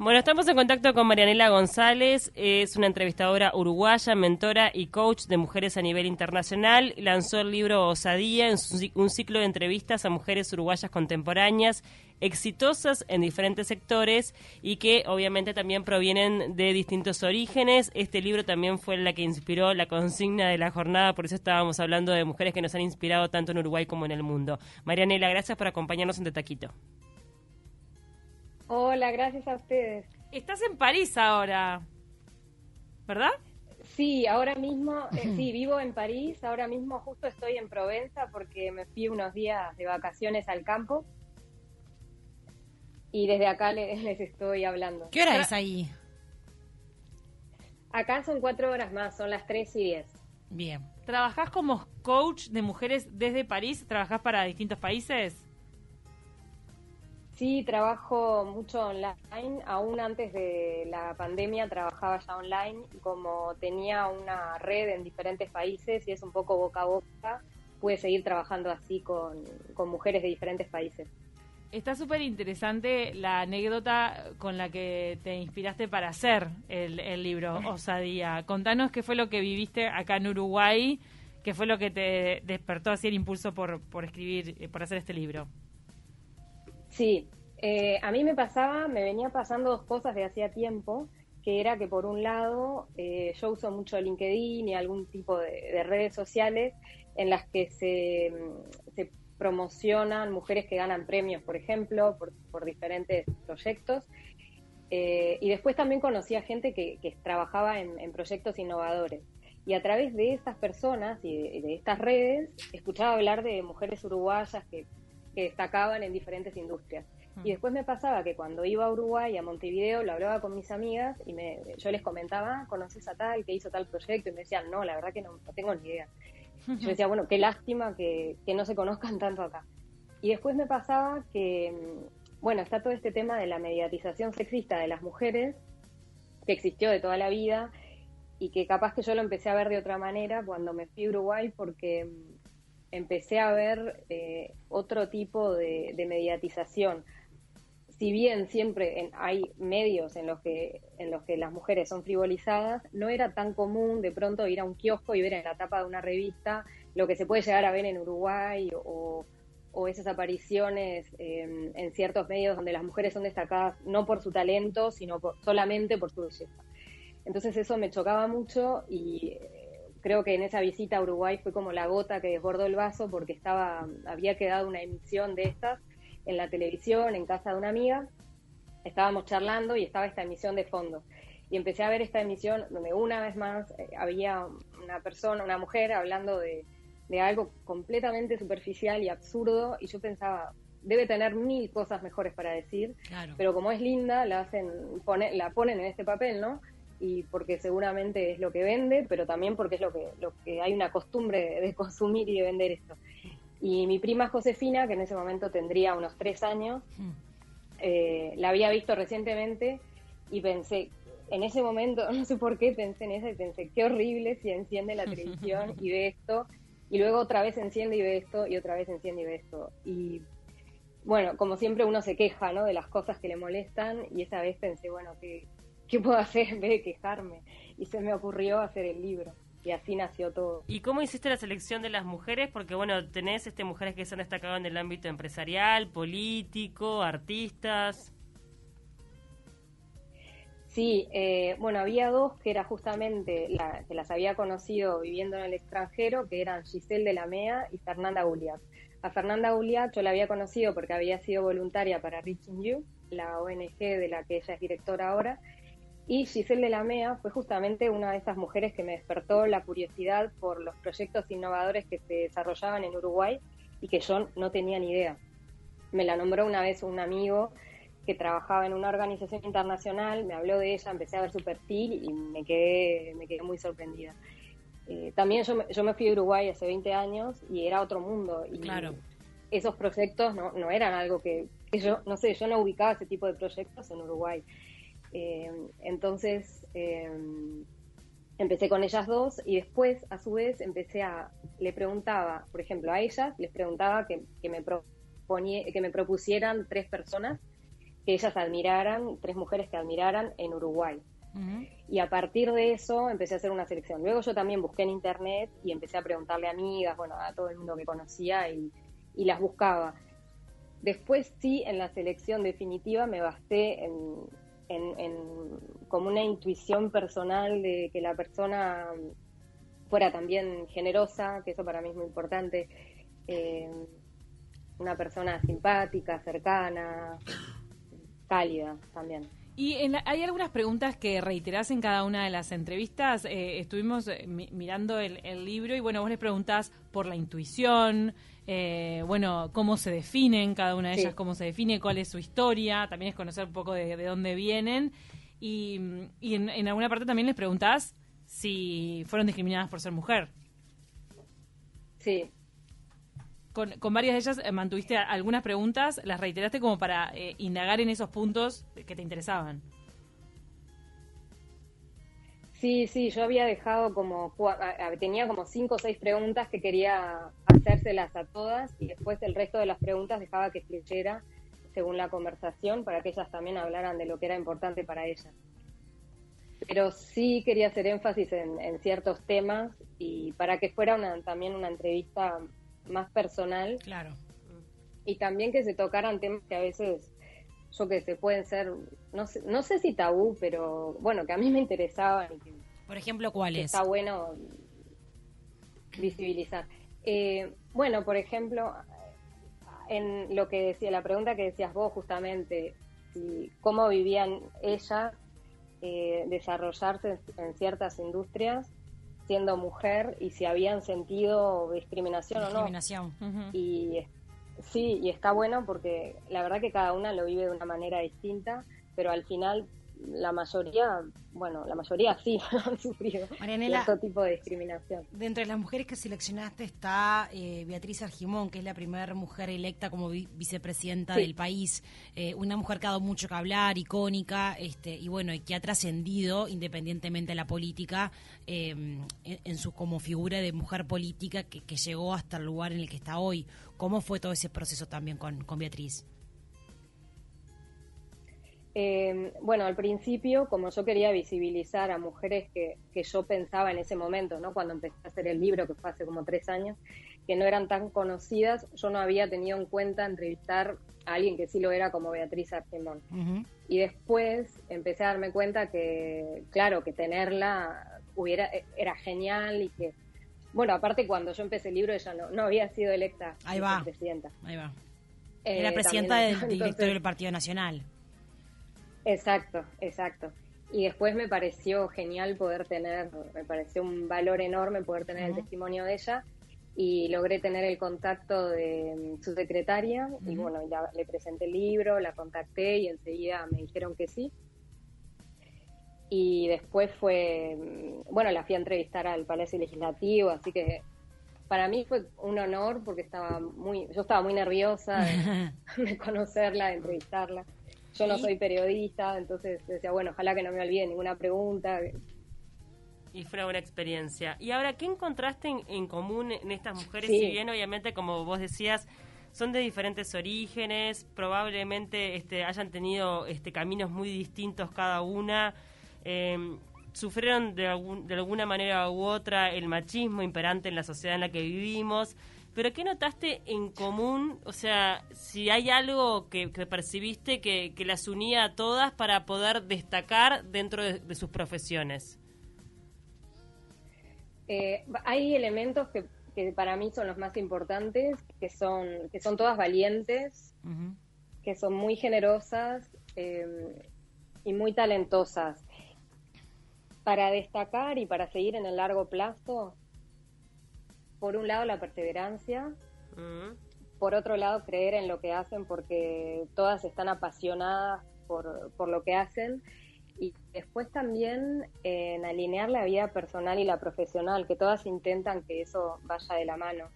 Bueno, estamos en contacto con Marianela González, es una entrevistadora uruguaya, mentora y coach de mujeres a nivel internacional. Lanzó el libro Osadía, un ciclo de entrevistas a mujeres uruguayas contemporáneas, exitosas en diferentes sectores y que obviamente también provienen de distintos orígenes. Este libro también fue la que inspiró la consigna de la jornada, por eso estábamos hablando de mujeres que nos han inspirado tanto en Uruguay como en el mundo. Marianela, gracias por acompañarnos en Tetaquito. Hola, gracias a ustedes. Estás en París ahora, ¿verdad? Sí, ahora mismo, eh, sí, vivo en París, ahora mismo justo estoy en Provenza porque me fui unos días de vacaciones al campo y desde acá les, estoy hablando. ¿Qué hora es ahí? Acá son cuatro horas más, son las tres y diez. Bien. ¿Trabajás como coach de mujeres desde París? ¿Trabajás para distintos países? Sí, trabajo mucho online. Aún antes de la pandemia trabajaba ya online. Como tenía una red en diferentes países y es un poco boca a boca, pude seguir trabajando así con, mujeres de diferentes países. Está súper interesante la anécdota con la que te inspiraste para hacer el, el, libro Osadía. Contanos qué fue lo que viviste acá en Uruguay, qué fue lo que te despertó así el impulso por, por escribir, eh, por hacer este libro. Sí, eh, a mí me pasaba, me venía pasando dos cosas de hacía tiempo, que era que por un lado eh, yo uso mucho LinkedIn y algún tipo de, redes sociales en las que se, promocionan mujeres que ganan premios, por ejemplo, por, diferentes proyectos. Eh, y después también conocí a gente que, trabajaba en, proyectos innovadores. Y a través de estas personas y de, estas redes, escuchaba hablar de mujeres uruguayas que destacaban en diferentes industrias. Y después me pasaba que cuando iba a Uruguay, a Montevideo, lo hablaba con mis amigas y me, yo les comentaba, ¿conoces a tal que hizo tal proyecto? Y me decían, no, la verdad que no, tengo ni idea. Yo decía, bueno, qué lástima que, que no se conozcan tanto acá. Y después me pasaba que, mm, bueno, está todo este tema de la mediatización sexista de las mujeres, que existió de toda la vida, y que capaz que yo lo empecé a ver de otra manera cuando me fui a Uruguay, porque mm, empecé a ver eh, otro tipo de, de mediatización si bien siempre hay medios en los que en los que las mujeres son frivolizadas, no era tan común de pronto ir a un kiosco y ver en la tapa de una revista lo que se puede llegar a ver en Uruguay o, esas apariciones em, en ciertos medios donde las mujeres son destacadas no por su talento, sino solamente por su belleza. Entonces eso me chocaba mucho y eh, creo que en esa visita a Uruguay fue como la gota que desbordó el vaso porque estaba había quedado una emisión de estas en la televisión, en casa de una amiga, estábamos charlando y estaba esta emisión de fondo. Y empecé a ver esta emisión donde una vez más eh, había una persona, una mujer, hablando de, algo completamente superficial y absurdo, y yo pensaba, debe tener mil cosas mejores para decir, pero como es linda, la hacen, la ponen en este papel, ¿no? Y porque seguramente es lo que vende, pero también porque es lo que, lo que hay una costumbre de consumir y de vender esto. Y mi prima Josefina, que en ese momento tendría unos tres años, hmm. eh, la había visto recientemente y pensé, en ese momento, no sé por qué pensé en eso y pensé, qué horrible si enciende la televisión y ve esto, y luego otra vez enciende y ve esto, y otra vez enciende y ve esto. Y bueno, como siempre uno se queja, ¿no? De las cosas que le molestan, y esa vez pensé, bueno, ¿qué, qué puedo hacer en vez de quejarme? Y se me ocurrió hacer el libro y así nació todo. ¿Y cómo hiciste la selección de las mujeres? Porque bueno, tenés este mujeres que se han destacado en el ámbito empresarial, político, artistas. Sí, eh, bueno, había dos que era justamente la, que las había conocido viviendo en el extranjero, que eran Giselle de la MEA y Fernanda Gulliat. A Fernanda Gulliat yo la había conocido porque había sido voluntaria para Reaching You, la ONG de la que ella es directora ahora, y Giselle de la MEA fue justamente una de esas mujeres que me despertó la curiosidad por los proyectos innovadores que se desarrollaban en Uruguay y que yo no tenía ni idea. Me la nombró una vez un amigo que trabajaba en una organización internacional, me habló de ella, empecé a ver su perfil y me quedé, me quedé muy sorprendida. Eh, también yo, yo me fui a Uruguay hace 20 años y era otro mundo. Y claro. esos proyectos no, no eran algo que, que, yo, no sé, yo no ubicaba ese tipo de proyectos en Uruguay. Eh, entonces eh, empecé con ellas dos y después, a su vez, empecé a, le preguntaba, por ejemplo, a ellas, les preguntaba que, me, que me propusieran tres personas que ellas admiraran, tres mujeres que admiraran en Uruguay. Y a partir de eso empecé a hacer una selección. Luego yo también busqué en internet y empecé a preguntarle a amigas, bueno, a todo el mundo que conocía y, las buscaba. Después sí, en la selección definitiva me basté en, como una intuición personal de que la persona fuera también generosa, que eso para mí es muy importante, eh, una persona simpática, cercana, cálida también. Y hay algunas preguntas que reiterás en cada una de las entrevistas. Eh, estuvimos eh, mirando el, libro y bueno, vos les preguntás por la intuición, eh, bueno, cómo se definen cada una de ellas, cómo se define, cuál es su historia, también es conocer un poco de, dónde vienen. Y, en, en, alguna parte también les preguntás si fueron discriminadas por ser mujer. Sí, con, varias de ellas eh, mantuviste algunas preguntas, las reiteraste como para eh, indagar en esos puntos que te interesaban. Sí, sí, yo había dejado como, tenía como cinco o seis preguntas que quería hacérselas a todas y después el resto de las preguntas dejaba que fluyera según la conversación para que ellas también hablaran de lo que era importante para ellas. Pero sí quería hacer énfasis en, ciertos temas y para que fuera también una entrevista más personal. Claro. Y también que se tocaran temas que a veces, yo que sé, pueden ser, no sé, no sé si tabú, pero bueno, que a mí me interesaban. Por ejemplo, ¿cuáles? Está bueno visibilizar. Eh, bueno, por ejemplo, en lo que decía, la pregunta que decías vos justamente, si, cómo vivían ellas eh, desarrollarse en ciertas industrias siendo mujer y si habían sentido discriminación, o no. Y sí, y está bueno porque la verdad que cada una lo vive de una manera distinta, pero al final la mayoría, bueno, la mayoría sí han sufrido cierto tipo de discriminación. De las mujeres que seleccionaste está eh, Beatriz Argimón, que es la primera mujer electa como vicepresidenta del país, eh, una mujer que ha dado mucho que hablar, icónica, este, y bueno, y que ha trascendido independientemente de la política em, en, su como figura de mujer política que, que, llegó hasta el lugar en el que está hoy. ¿Cómo fue todo ese proceso también con, con Beatriz? Eh, bueno, al principio, como yo quería visibilizar a mujeres que, yo pensaba en ese momento, ¿no? cuando empecé a hacer el libro, que fue hace como tres años, que no eran tan conocidas, yo no había tenido en cuenta entrevistar a alguien que sí lo era como Beatriz Argemón. Y después empecé a darme cuenta que, claro, que tenerla hubiera era genial y que, bueno, aparte cuando yo empecé el libro ella no, no había sido electa Ahí va. presidenta. Ahí va. Era eh, presidenta del directorio del Partido Nacional. Exacto, exacto. Y después me pareció genial poder tener, me pareció un valor enorme poder tener el testimonio de ella y logré tener el contacto de mm, su secretaria y bueno, ya le presenté el libro, la contacté y enseguida me dijeron que sí. Y después fue, mm, bueno, la fui a entrevistar al Palacio Legislativo, así que para mí fue un honor porque estaba muy, yo estaba muy nerviosa de conocerla, de entrevistarla. Yo no soy periodista, entonces decía, bueno, ojalá que no me olvide ninguna pregunta. Y fue una buena experiencia. Y ahora, ¿qué encontraste en, común en estas mujeres? Si bien, obviamente, como vos decías, son de diferentes orígenes, probablemente este, hayan tenido este, caminos muy distintos cada una. Em, sufrieron de, algún, de alguna manera u otra el machismo imperante en la sociedad en la que vivimos. Pero ¿qué notaste en común? O sea, si hay algo que, percibiste que, las unía a todas para poder destacar dentro de, sus profesiones. Eh, hay elementos que, para mí son los más importantes, que son, que son todas valientes, que son muy generosas em, y muy talentosas. Para destacar y para seguir en el largo plazo, por un lado la perseverancia, por otro lado creer en lo que hacen porque todas están apasionadas por, por lo que hacen y después también en alinear la vida personal y la profesional, que todas intentan que eso vaya de la mano.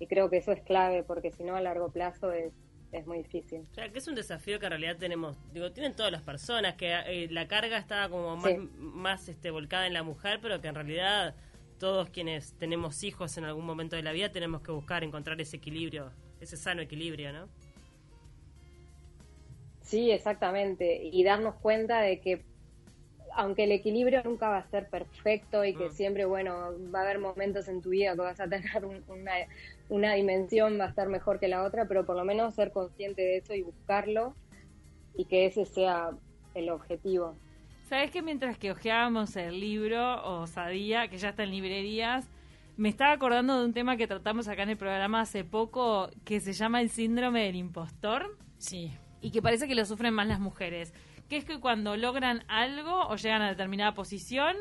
Y creo que eso es clave porque si no a largo plazo es, es muy difícil. O sea, que es un desafío que en realidad tenemos, digo, tienen todas las personas, que eh, la carga está como más, más este, volcada en la mujer, pero que en realidad todos quienes tenemos hijos en algún momento de la vida tenemos que buscar encontrar ese equilibrio, ese sano equilibrio, ¿no? Sí, exactamente. Y darnos cuenta de que aunque el equilibrio nunca va a ser perfecto y que mm. siempre, bueno, va a haber momentos en tu vida que vas a tener una, una, dimensión, va a estar mejor que la otra, pero por lo menos ser consciente de eso y buscarlo y que ese sea el objetivo. Sabes que mientras que hojeábamos el libro Osadía, que ya está en librerías, me estaba acordando de un tema que tratamos acá en el programa hace poco, que se llama el síndrome del impostor. Sí. Y que parece que lo sufren más las mujeres. Que es que cuando logran algo o llegan a determinada posición,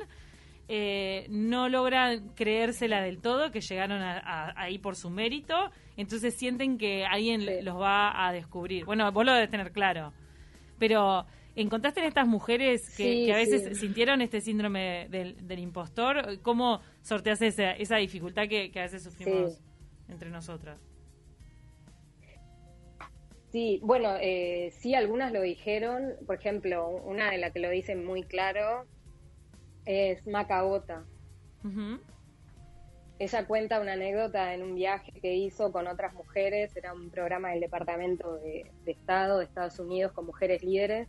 eh, no logran creérsela del todo, que llegaron ahí por su mérito, entonces sienten que alguien los va a descubrir. Bueno, vos lo debes tener claro. Pero ¿Encontraste en estas mujeres que, a veces sintieron este síndrome del, impostor? ¿Cómo sorteas esa, esa dificultad que, a veces sufrimos entre nosotras? Sí, bueno, eh, sí, algunas lo dijeron. Por ejemplo, una de las que lo dice muy claro es Macabota. Ella cuenta una anécdota en un viaje que hizo con otras mujeres. Era un programa del Departamento de Estado de Estados Unidos con mujeres líderes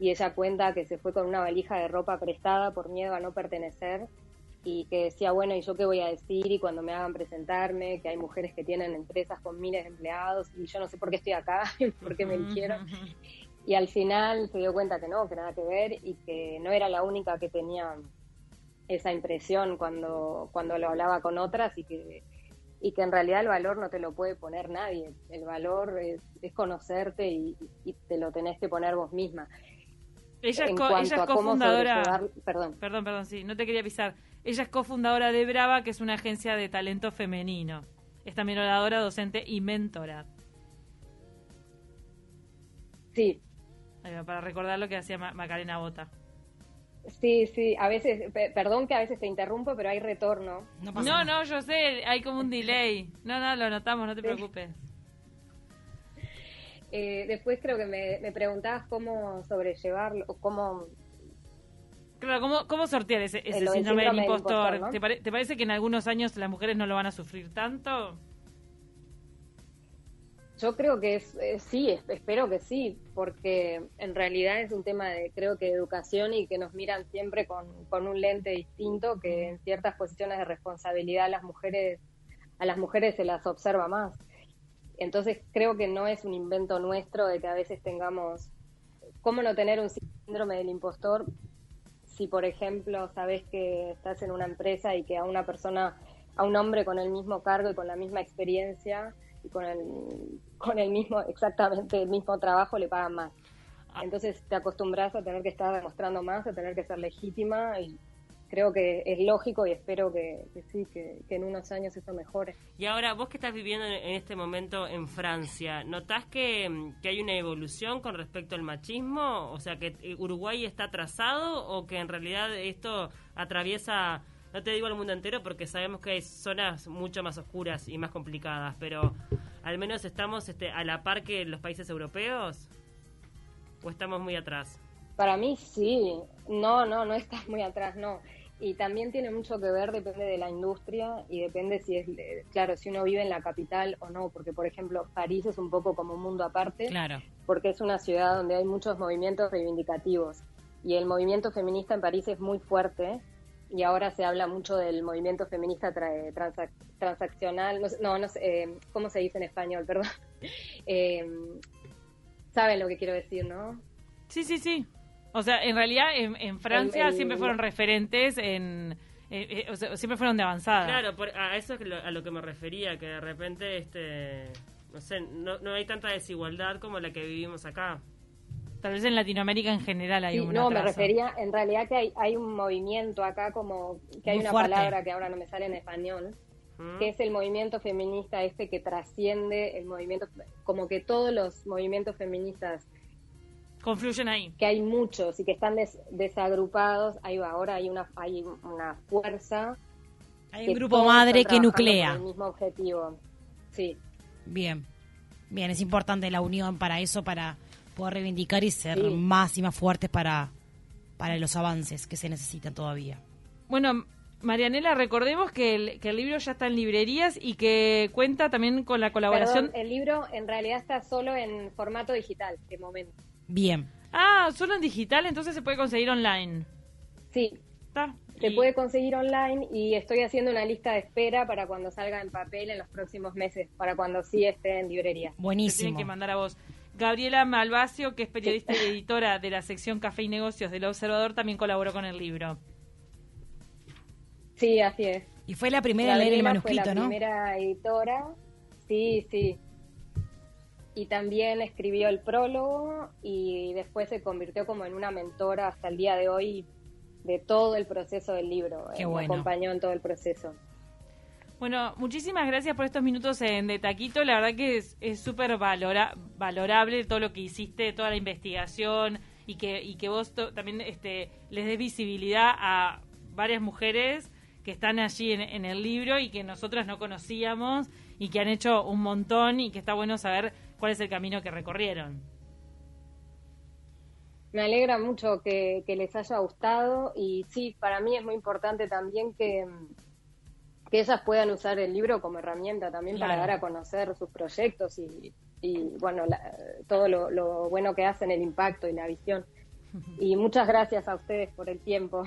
y ella cuenta que se fue con una valija de ropa prestada por miedo a no pertenecer y que decía, bueno, ¿y yo qué voy a decir? Y cuando me hagan presentarme, que hay mujeres que tienen empresas con miles de empleados y yo no sé por qué estoy acá, por qué me eligieron. Y al final se dio cuenta que no, que nada que ver y que no era la única que tenía esa impresión cuando, cuando lo hablaba con otras y que, y que en realidad el valor no te lo puede poner nadie. El valor es, conocerte y, y, te lo tenés que poner vos misma. Ella es, cofundadora. Perdón. Perdón, perdón, sí, no te quería avisar. Ella es cofundadora de Brava, que es una agencia de talento femenino. Es también oradora, docente y mentora. Sí. para recordar lo que hacía Macarena Bota. Sí, sí, a veces, perdón que a veces te interrumpo, pero hay retorno. No, no, yo sé, hay como un delay. No, no, lo notamos, no te preocupes. Eh, después creo que me, preguntabas cómo sobrellevarlo, cómo... Claro, ¿cómo, cómo sortear ese, síndrome, del impostor? ¿Te, parece que en algunos años las mujeres no lo van a sufrir tanto? Yo creo que es, eh, sí, espero que sí, porque en realidad es un tema de, creo que, de educación y que nos miran siempre con, con un lente distinto, que en ciertas posiciones de responsabilidad las mujeres, a las mujeres se las observa más. Entonces creo que no es un invento nuestro de que a veces tengamos, ¿cómo no tener un síndrome del impostor si, por ejemplo, sabes que estás en una empresa y que a una persona, a un hombre con el mismo cargo y con la misma experiencia y con el, con el mismo, exactamente el mismo trabajo, le pagan más? Ah. Entonces te acostumbras a tener que estar demostrando más, a tener que ser legítima y creo que es lógico y espero que, sí, que, en unos años eso mejore. Y ahora, vos que estás viviendo en, este momento en Francia, ¿notás que, que, hay una evolución con respecto al machismo? O sea, que eh, Uruguay está atrasado o que en realidad esto atraviesa, no te digo el mundo entero porque sabemos que hay zonas mucho más oscuras y más complicadas, pero al menos estamos este, a la par que los países europeos o estamos muy atrás? Para mí sí, no, no, no estás muy atrás, no. Y también tiene mucho que ver, depende de la industria y depende si es, claro, si uno vive en la capital o no, porque por ejemplo París es un poco como un mundo aparte, claro. porque es una ciudad donde hay muchos movimientos reivindicativos y el movimiento feminista en París es muy fuerte y ahora se habla mucho del movimiento feminista transaccional, no, no, sé, eh, ¿cómo se dice en español? Perdón. Eh, Saben lo que quiero decir, ¿no? Sí, sí, sí. O sea, en realidad en, Francia siempre fueron referentes en... Eh, eh, o sea, siempre fueron de avanzada. Claro, a eso es a lo que me refería, que de repente, este, no sé, no, no hay tanta desigualdad como la que vivimos acá. Tal vez en Latinoamérica en general hay sí, No, me refería en realidad que hay, hay un movimiento acá como que hay una palabra que ahora no me sale en español, ¿Mm? que es el movimiento feminista este que trasciende el movimiento, como que todos los movimientos feministas confluyen ahí. Que hay muchos y que están desagrupados. Ahí va, ahora hay una, hay una fuerza. Hay un grupo madre que nuclea. El mismo objetivo. Sí. Bien. Bien, es importante la unión para eso, para poder reivindicar y ser más y más fuertes para, para los avances que se necesitan todavía. Bueno, Marianela, recordemos que el, que el libro ya está en librerías y que cuenta también con la colaboración. el libro en realidad está solo en formato digital de momento. Bien. Ah, solo en digital, entonces se puede conseguir online. Sí. ¿Está? Se Y- puede conseguir online y estoy haciendo una lista de espera para cuando salga en papel en los próximos meses, para cuando sí esté en librería. Te tienen Buenísimo. que mandar a vos. Gabriela Malvacio, que es periodista y editora de la sección Café y Negocios del Observador, también colaboró con el libro. Sí, así es. Y fue la primera en leer el Gabriela fue manuscrito, la ¿no? primera editora, sí, sí. Y también escribió el prólogo y después se convirtió como en una mentora hasta el día de hoy de todo el proceso del libro. Qué Eh, me bueno. acompañó en todo el proceso. Bueno, muchísimas gracias por estos minutos en De Taquito. La verdad que es es súper valora, valorable todo lo que hiciste, toda la investigación y que, y que vos to- también este, les des visibilidad a varias mujeres que están allí en, en el libro y que nosotras no conocíamos y que han hecho un montón y que está bueno saber cuál es el camino que recorrieron. Me alegra mucho que, que les haya gustado y sí, para mí es muy importante también que, que ellas puedan usar el libro como herramienta también Claro. para dar a conocer sus proyectos y, y, bueno, la- todo lo, lo bueno que hacen, el impacto y la visión. Y muchas gracias a ustedes por el tiempo.